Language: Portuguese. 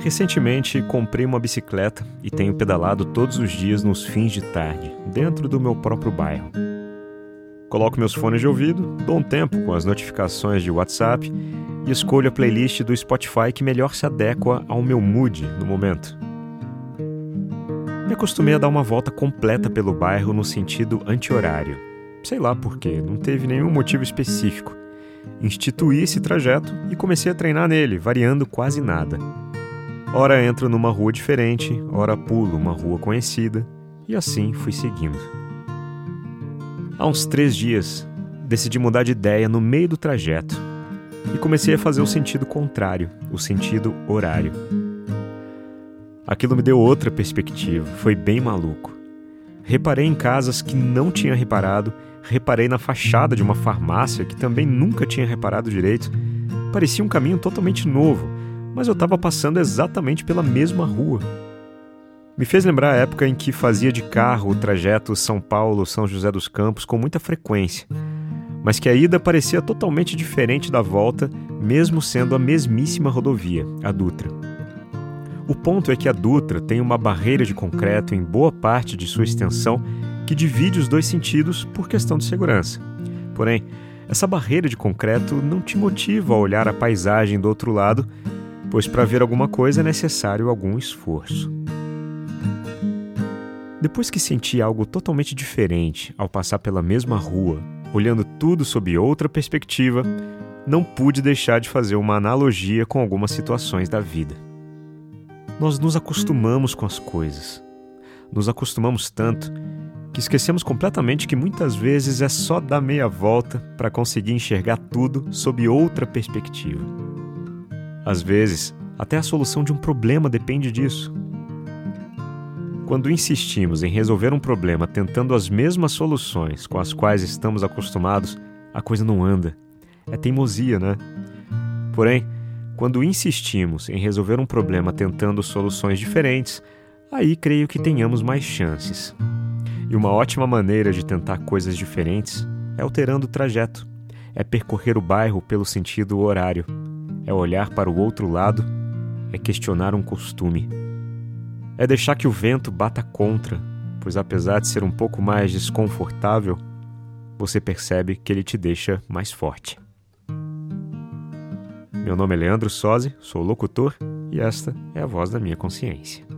Recentemente comprei uma bicicleta e tenho pedalado todos os dias nos fins de tarde, dentro do meu próprio bairro. Coloco meus fones de ouvido, dou um tempo com as notificações de WhatsApp e escolho a playlist do Spotify que melhor se adequa ao meu mood no momento. Me acostumei a dar uma volta completa pelo bairro no sentido anti-horário. Sei lá porquê, não teve nenhum motivo específico. Instituí esse trajeto e comecei a treinar nele, variando quase nada. Ora entro numa rua diferente, ora pulo uma rua conhecida, e assim fui seguindo. Há uns três dias, decidi mudar de ideia no meio do trajeto e comecei a fazer o sentido contrário, o sentido horário. Aquilo me deu outra perspectiva, foi bem maluco. Reparei em casas que não tinha reparado, reparei na fachada de uma farmácia que também nunca tinha reparado direito. Parecia um caminho totalmente novo mas eu estava passando exatamente pela mesma rua. Me fez lembrar a época em que fazia de carro o trajeto São Paulo-São José dos Campos com muita frequência, mas que a ida parecia totalmente diferente da volta, mesmo sendo a mesmíssima rodovia, a Dutra. O ponto é que a Dutra tem uma barreira de concreto em boa parte de sua extensão que divide os dois sentidos por questão de segurança. Porém, essa barreira de concreto não te motiva a olhar a paisagem do outro lado pois para ver alguma coisa é necessário algum esforço. Depois que senti algo totalmente diferente ao passar pela mesma rua, olhando tudo sob outra perspectiva, não pude deixar de fazer uma analogia com algumas situações da vida. Nós nos acostumamos com as coisas. Nos acostumamos tanto que esquecemos completamente que muitas vezes é só dar meia volta para conseguir enxergar tudo sob outra perspectiva. Às vezes, até a solução de um problema depende disso. Quando insistimos em resolver um problema tentando as mesmas soluções com as quais estamos acostumados, a coisa não anda. É teimosia, né? Porém, quando insistimos em resolver um problema tentando soluções diferentes, aí creio que tenhamos mais chances. E uma ótima maneira de tentar coisas diferentes é alterando o trajeto, é percorrer o bairro pelo sentido horário é olhar para o outro lado, é questionar um costume. É deixar que o vento bata contra, pois apesar de ser um pouco mais desconfortável, você percebe que ele te deixa mais forte. Meu nome é Leandro Sozzi, sou locutor e esta é a voz da minha consciência.